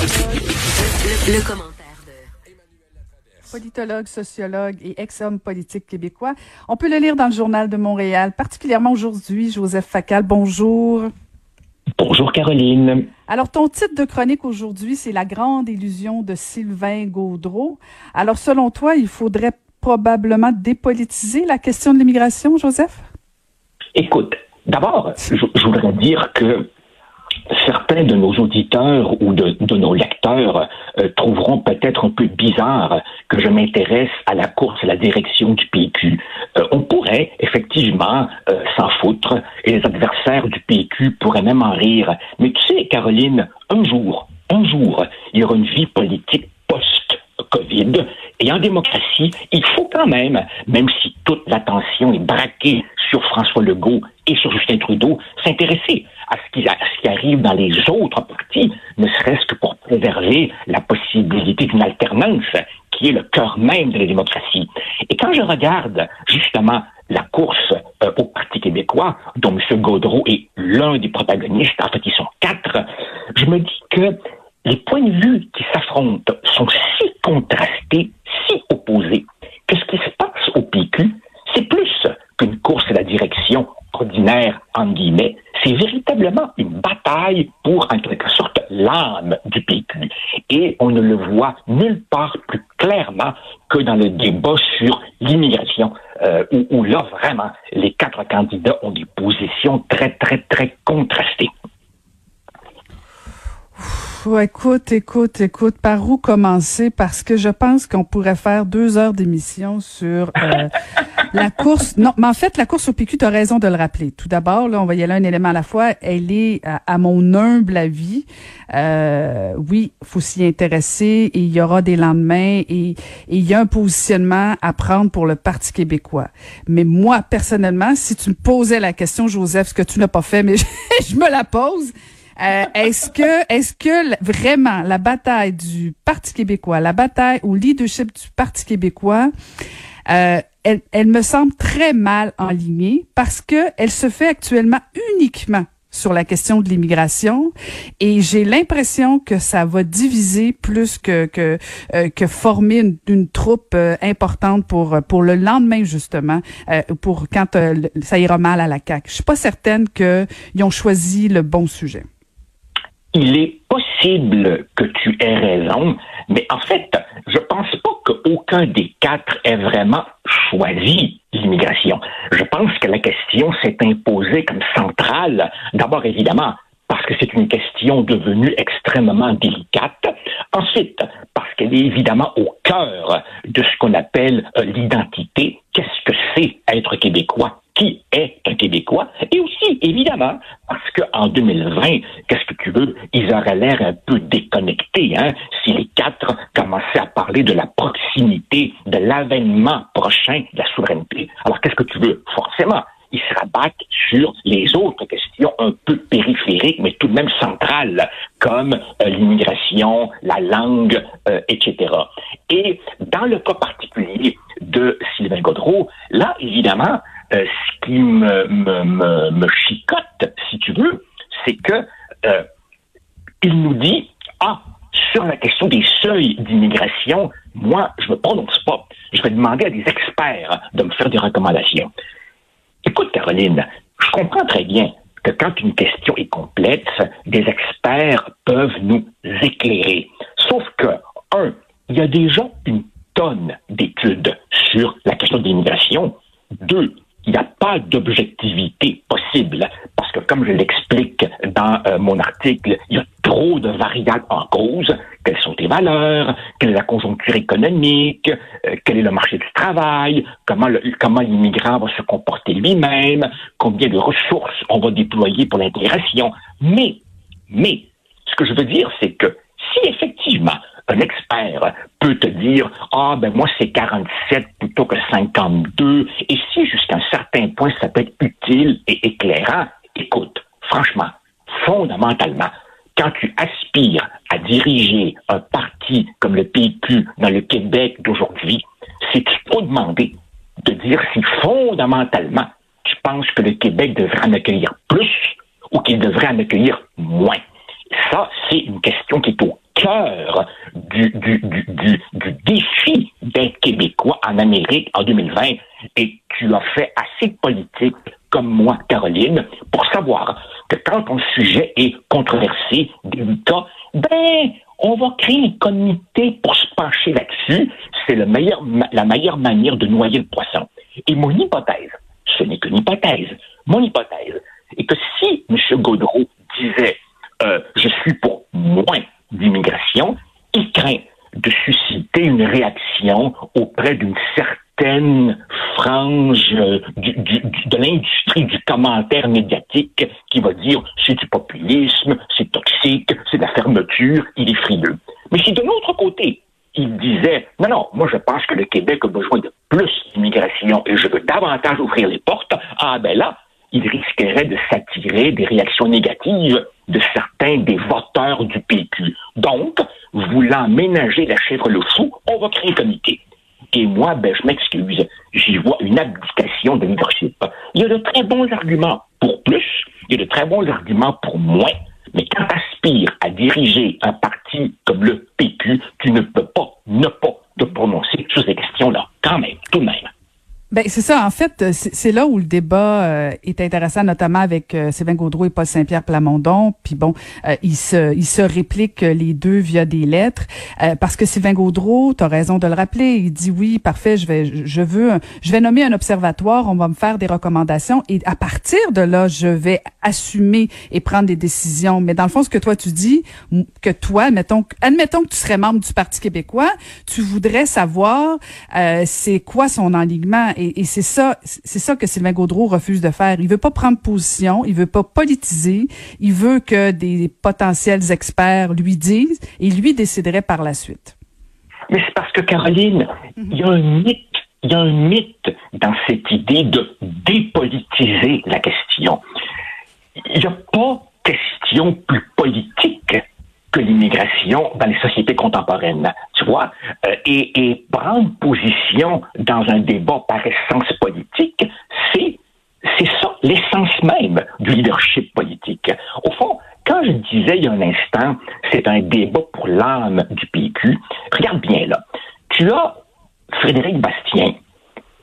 Le commentaire de politologue, sociologue et ex-homme politique québécois. On peut le lire dans le Journal de Montréal, particulièrement aujourd'hui. Joseph Facal, bonjour. Bonjour Caroline. Alors, ton titre de chronique aujourd'hui, c'est La grande illusion de Sylvain Gaudreau. Alors, selon toi, il faudrait probablement dépolitiser la question de l'immigration, Joseph? Écoute, d'abord, je, je voudrais dire que certains de nos auditeurs ou de, nos lecteurs euh, trouveront peut-être un peu bizarre que je m'intéresse à la course à la direction du PQ. Euh, on pourrait effectivement euh, s'en foutre et les adversaires du PQ pourraient même en rire. Mais tu sais, Caroline, un jour, un jour, il y aura une vie politique post-Covid. Et en démocratie, il faut quand même, même si toute l'attention est braquée sur François Legault et sur Justin Trudeau, s'intéresser à ce, qui, arrive dans les autres partis, ne serait-ce que pour préserver la possibilité d'une alternance qui est le cœur même de la démocratie. Et quand je regarde justement la course euh, au Parti québécois, dont M. Gaudreau est l'un des protagonistes, en fait sont quatre, je me dis que les points de vue qui s'affrontent sont si contrastés, si opposés, que ce qui se passe au PQ, c'est plus qu'une course à la direction guillemets, c'est véritablement une bataille pour, en quelque sorte, l'âme du PQ. Et on ne le voit nulle part plus clairement que dans le débat sur l'immigration, euh, où, où là, vraiment, les quatre candidats ont des positions très, très, très contrastées. écoute, écoute, écoute, par où commencer? Parce que je pense qu'on pourrait faire deux heures d'émission sur euh, la course. Non, mais en fait, la course au PQ, tu as raison de le rappeler. Tout d'abord, là, on va y aller un élément à la fois. Elle est, à, à mon humble avis, euh, oui, faut s'y intéresser et il y aura des lendemains et, il y a un positionnement à prendre pour le Parti québécois. Mais moi, personnellement, si tu me posais la question, Joseph, ce que tu n'as pas fait, mais je, je me la pose, euh, est-ce que, est-ce que vraiment la bataille du Parti québécois, la bataille au leadership du Parti québécois, euh, elle, elle me semble très mal enlignée parce que elle se fait actuellement uniquement sur la question de l'immigration et j'ai l'impression que ça va diviser plus que que euh, que former une, une troupe euh, importante pour pour le lendemain justement euh, pour quand euh, ça ira mal à la CAC. Je suis pas certaine que ils ont choisi le bon sujet il est possible que tu aies raison, mais en fait, je pense pas qu'aucun des quatre ait vraiment choisi l'immigration. Je pense que la question s'est imposée comme centrale, d'abord évidemment parce que c'est une question devenue extrêmement délicate. Ensuite, parce qu'elle est évidemment au cœur de ce qu'on appelle euh, l'identité. Qu'est-ce que c'est être québécois? Qui est un Québécois? Et aussi, évidemment, qu'en 2020, qu'est-ce que tu veux? Ils auraient l'air un peu déconnectés, hein, si les quatre commençaient à parler de la proximité, de l'avènement prochain de la souveraineté. Alors, qu'est-ce que tu veux? Forcément, ils se rabattent sur les autres questions un peu périphériques, mais tout de même centrales, comme euh, l'immigration, la langue, euh, etc. Et dans le cas particulier de Sylvain Godreau, là, évidemment, euh, ce qui me, me, me, me, chicote, tu veux, c'est que il nous dit, ah, sur la question des seuils d'immigration, moi, je me prononce pas. Je vais demander à des experts de me faire des recommandations. Écoute, Caroline, je comprends très bien que quand une question est complexe, des experts peuvent nous éclairer. Sauf que, un, il y a déjà une tonne d'études sur la question de l'immigration. Deux, il n'y a pas d'objectivité possible parce que, comme je l'explique dans euh, mon article, il y a trop de variables en cause. Quelles sont les valeurs? Quelle est la conjoncture économique? Euh, quel est le marché du travail? Comment, le, comment l'immigrant va se comporter lui-même? Combien de ressources on va déployer pour l'intégration? Mais, mais, Ce que je veux dire, c'est que si effectivement un expert peut te dire ah ben moi c'est 47 plutôt que 52 et si jusqu'à un certain point ça peut être utile et éclairant, écoute, franchement, fondamentalement, quand tu aspires à diriger un parti comme le PQ dans le Québec d'aujourd'hui, c'est trop demander de dire si fondamentalement tu penses que le Québec devrait en accueillir plus ou qu'il devrait en accueillir moins. Ça, c'est une question qui est au cœur du, du, du, du défi d'être québécois en Amérique en 2020. Et tu as fait assez de politique, comme moi, Caroline, pour savoir que quand ton sujet est controversé, délicat, ben, on va créer un comité pour se pencher là-dessus. C'est le meilleur, la meilleure manière de noyer le poisson. Et mon hypothèse, ce n'est qu'une hypothèse, mon hypothèse est que si M. Gaudreau disait euh, je suis pour moins d'immigration, il craint de susciter une réaction auprès d'une certaine frange euh, de l'industrie du commentaire médiatique qui va dire c'est du populisme, c'est toxique, c'est de la fermeture, il est frileux. Mais si de l'autre côté, il disait non, non, moi je pense que le Québec a besoin de plus d'immigration et je veux davantage ouvrir les portes, ah ben là, il risquerait de s'attirer des réactions négatives de certains des voteurs du PQ. Donc, voulant ménager la chèvre le fou, on va créer un comité. Et moi, ben, je m'excuse, j'y vois une abdication de leadership. Il y a de très bons arguments pour plus, il y a de très bons arguments pour moins, mais quand tu aspires à diriger un parti comme le PQ, tu ne peux pas ne pas te prononcer sur ces questions-là, quand même, tout de même. Ben c'est ça. En fait, c'est là où le débat euh, est intéressant, notamment avec euh, Sylvain Gaudreau et Paul Saint-Pierre Plamondon. Puis bon, euh, ils se ils se répliquent les deux via des lettres parce que Sylvain Gaudreau, tu raison de le rappeler, il dit oui, parfait, je vais je veux je vais nommer un observatoire, on va me faire des recommandations et à partir de là, je vais assumer et prendre des décisions. Mais dans le fond, ce que toi tu dis, que toi, mettons, admettons que tu serais membre du Parti québécois, tu voudrais savoir c'est quoi son enlignement et, c'est ça, c'est ça que Sylvain Gaudreau refuse de faire. Il veut pas prendre position, il veut pas politiser, il veut que des potentiels experts lui disent et lui déciderait par la suite. Mais c'est parce que Caroline, il y a un mythe, il y a un mythe dans cette idée de dépolitiser la question. Il n'y a pas question plus politique que l'immigration dans les sociétés contemporaines, tu vois, euh, et, et, prendre position dans un débat par essence politique, c'est c'est ça l'essence même du leadership politique. Au fond, quand je disais il y a un instant, c'est un débat pour l'âme du PQ. Regarde bien là, tu as Frédéric Bastien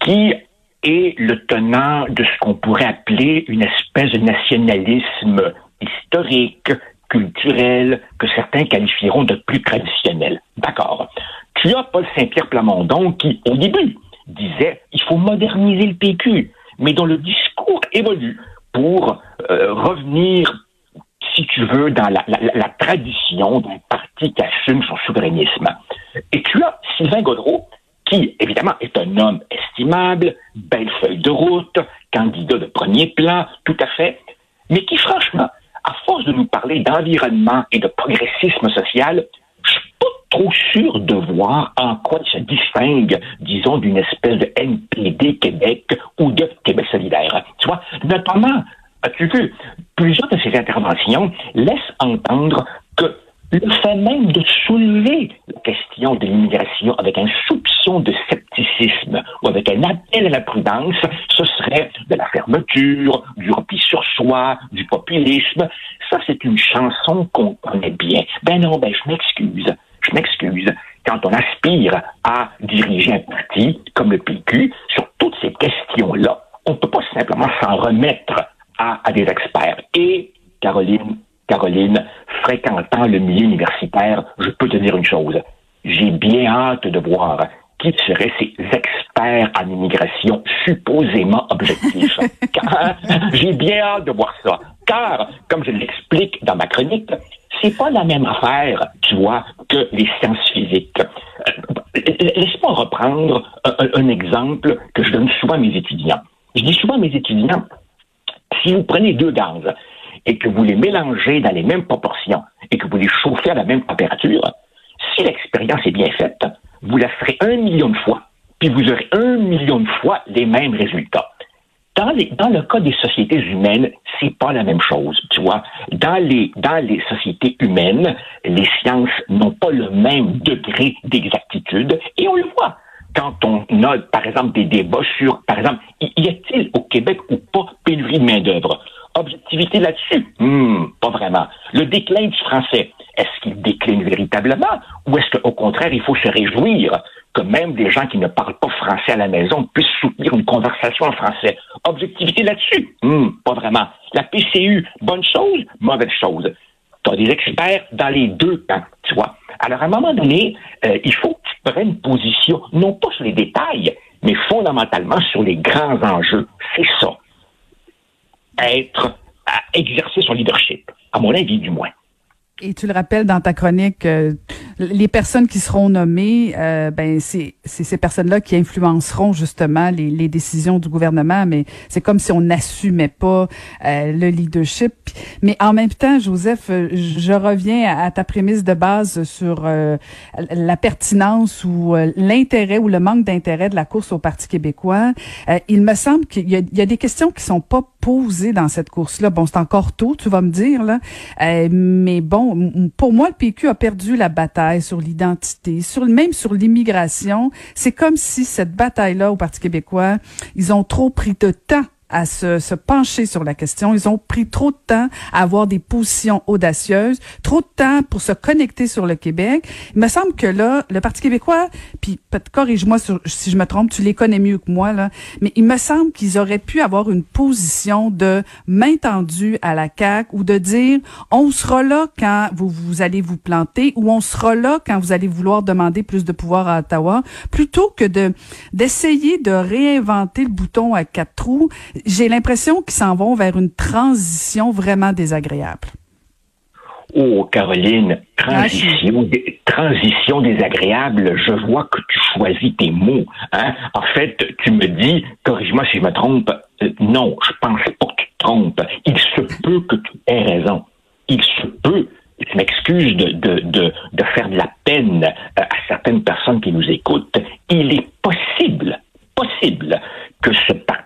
qui est le tenant de ce qu'on pourrait appeler une espèce de nationalisme historique, culturel que certains qualifieront de plus traditionnel. D'accord. Tu as Paul Saint-Pierre Plamondon qui, au début, disait il faut moderniser le PQ, mais dont le discours évolue pour euh, revenir, si tu veux, dans la, la tradition d'un parti qui assume son souverainisme. Et tu as Sylvain Godreau, qui, évidemment, est un homme estimable, belle feuille de route, candidat de premier plan, tout à fait, mais qui, franchement, à force de nous parler d'environnement et de progressisme social, je suis pas trop sûr de voir en quoi se distingue, disons, d'une espèce de NPD Québec ou de Québec solidaire. Tu vois, notamment, as-tu vu, plusieurs de ces interventions laissent entendre le fait même de soulever la question de l'immigration avec un soupçon de scepticisme ou avec un appel à la prudence, ce serait de la fermeture, du repli sur soi, du populisme. Ça, c'est une chanson qu'on connaît bien. Ben non, ben je m'excuse. Je m'excuse. Quand on aspire à diriger un parti comme le PQ, sur toutes ces questions-là, on ne peut pas simplement s'en remettre à, à des experts. Et, Caroline, Caroline, fréquentant le milieu universitaire, je peux te dire une chose. J'ai bien hâte de voir qui seraient ces experts en immigration supposément objectifs. J'ai bien hâte de voir ça. Car, comme je l'explique dans ma chronique, c'est pas la même affaire, tu vois, que les sciences physiques. Euh, laisse-moi reprendre un, exemple que je donne souvent à mes étudiants. Je dis souvent à mes étudiants, si vous prenez deux gaz et que vous les mélangez dans les mêmes proportions et que vous les chauffez à la même température, si l'expérience est bien faite, vous la ferez un million de fois, puis vous aurez un million de fois les mêmes résultats. Dans, les, dans le cas des sociétés humaines, c'est pas la même chose, tu vois. Dans les, dans les sociétés humaines, les sciences n'ont pas le même degré d'exactitude, et on le voit quand on a, par exemple, des débats sur, par exemple, y a-t-il au Québec ou pas pénurie de main-d'œuvre? Objectivité là-dessus? Hmm, pas vraiment. Le déclin du français, est-ce qu'il décline véritablement ou est-ce qu'au contraire, il faut se réjouir que même des gens qui ne parlent pas français à la maison puissent soutenir une conversation en français? Objectivité là-dessus? Hmm, pas vraiment. La PCU, bonne chose, mauvaise chose. Tu as des experts dans les deux camps, tu vois. Alors, à un moment donné, euh, il faut que tu prennes position, non pas sur les détails, mais fondamentalement sur les grands enjeux. C'est ça. Être, à exercer son leadership, à mon avis du moins. Et tu le rappelles dans ta chronique, euh, les personnes qui seront nommées, euh, ben c'est ces personnes-là qui influenceront justement les, les, décisions du gouvernement. Mais c'est comme si on n'assumait pas euh, le leadership. Mais en même temps, Joseph, je reviens à, ta prémisse de base sur la pertinence ou l'intérêt ou le manque d'intérêt de la course au Parti québécois. il me semble qu'il y, y, a des questions qui sont pas posées dans cette course-là. Bon, c'est encore tôt, tu vas me dire là, mais bon pour moi, le PQ a perdu la bataille sur l'identité, sur même sur l'immigration. C'est comme si cette bataille-là au Parti québécois, ils ont trop pris de temps à se, se, pencher sur la question. Ils ont pris trop de temps à avoir des positions audacieuses, trop de temps pour se connecter sur le Québec. Il me semble que là, le Parti québécois, puis corrige-moi si je me trompe, tu les connais mieux que moi, là, mais il me semble qu'ils auraient pu avoir une position de main tendue à la CAQ ou de dire on sera là quand vous, vous allez vous planter ou on sera là quand vous allez vouloir demander plus de pouvoir à Ottawa, plutôt que de d'essayer de réinventer le bouton à quatre trous j'ai l'impression qu'ils s'en vont vers une transition vraiment désagréable. Oh, Caroline, transition, transition désagréable, je vois que tu choisis tes mots. Hein? En fait, tu me dis, corrige-moi si je me trompe, euh, non, je pense pas que tu te trompes. Il se peut que tu aies raison. Il se peut, je m'excuse de, de, de, de, faire de la peine euh, à certaines personnes qui nous écoutent, il est possible, possible que ce parti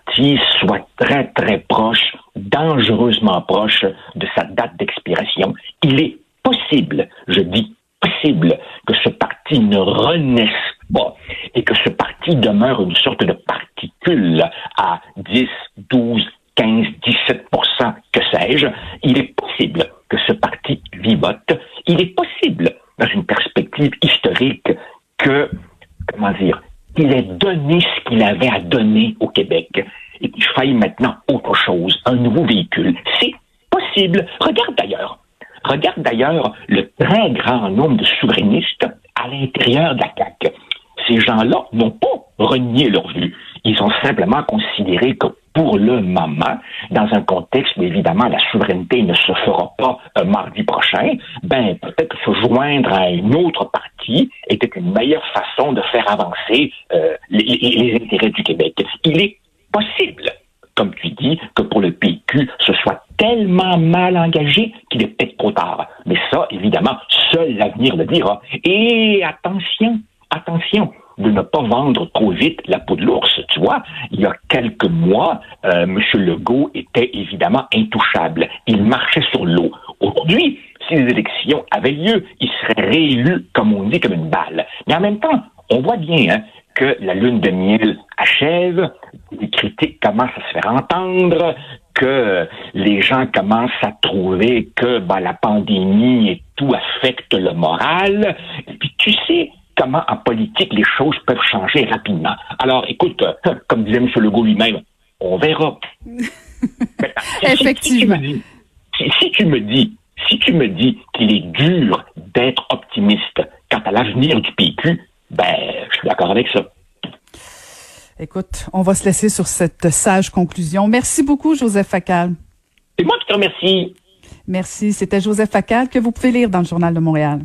soit très, très proche, dangereusement proche de sa date d'expiration. Il est possible, je dis possible, que ce parti ne renaisse pas et que ce parti demeure une sorte de particule à 10, 12, 15, 17% que sais-je. Il est possible que ce parti vivote. Il est possible, dans une perspective historique, que, comment dire, qu'il ait donné ce qu'il avait à donner au Québec et qu'il faille maintenant autre chose, un nouveau véhicule. C'est possible. Regarde d'ailleurs. Regarde d'ailleurs le très grand nombre de souverainistes à l'intérieur de la CAQ. Ces gens-là n'ont pas renié leur vue. Ils ont simplement considéré que pour le moment, dans un contexte où évidemment la souveraineté ne se fera pas euh, mardi prochain, ben peut-être se joindre à une autre partie était une meilleure façon de faire avancer euh, les, les, intérêts du Québec. Il est possible, comme tu dis, que pour le PQ, ce soit tellement mal engagé qu'il est peut-être trop tard. Mais ça, évidemment, seul l'avenir le dira. Et attention, attention, de ne pas vendre trop vite la peau de l'ours. Tu vois, il y a quelques mois, euh, M. Legault était évidemment intouchable. Il marchait sur l'eau. Aujourd'hui, si les élections avaient lieu, il serait réélu, comme on dit, comme une balle. Mais en même temps, on voit bien hein, que la lune de miel achève, les critiques commencent à se faire entendre, que les gens commencent à trouver que ben, la pandémie et tout affecte le moral. Et puis tu sais, comment en politique les choses peuvent changer rapidement. Alors, écoute, euh, comme disait M. Legault lui-même, on verra. Effectivement. Si, tu me dis, si tu me dis qu'il est dur d'être optimiste quant à l'avenir du PQ, ben, je suis d'accord avec ça. Écoute, on va se laisser sur cette sage conclusion. Merci beaucoup, Joseph Facal. C'est moi qui te remercie. Merci. C'était Joseph Facal que vous pouvez lire dans le Journal de Montréal.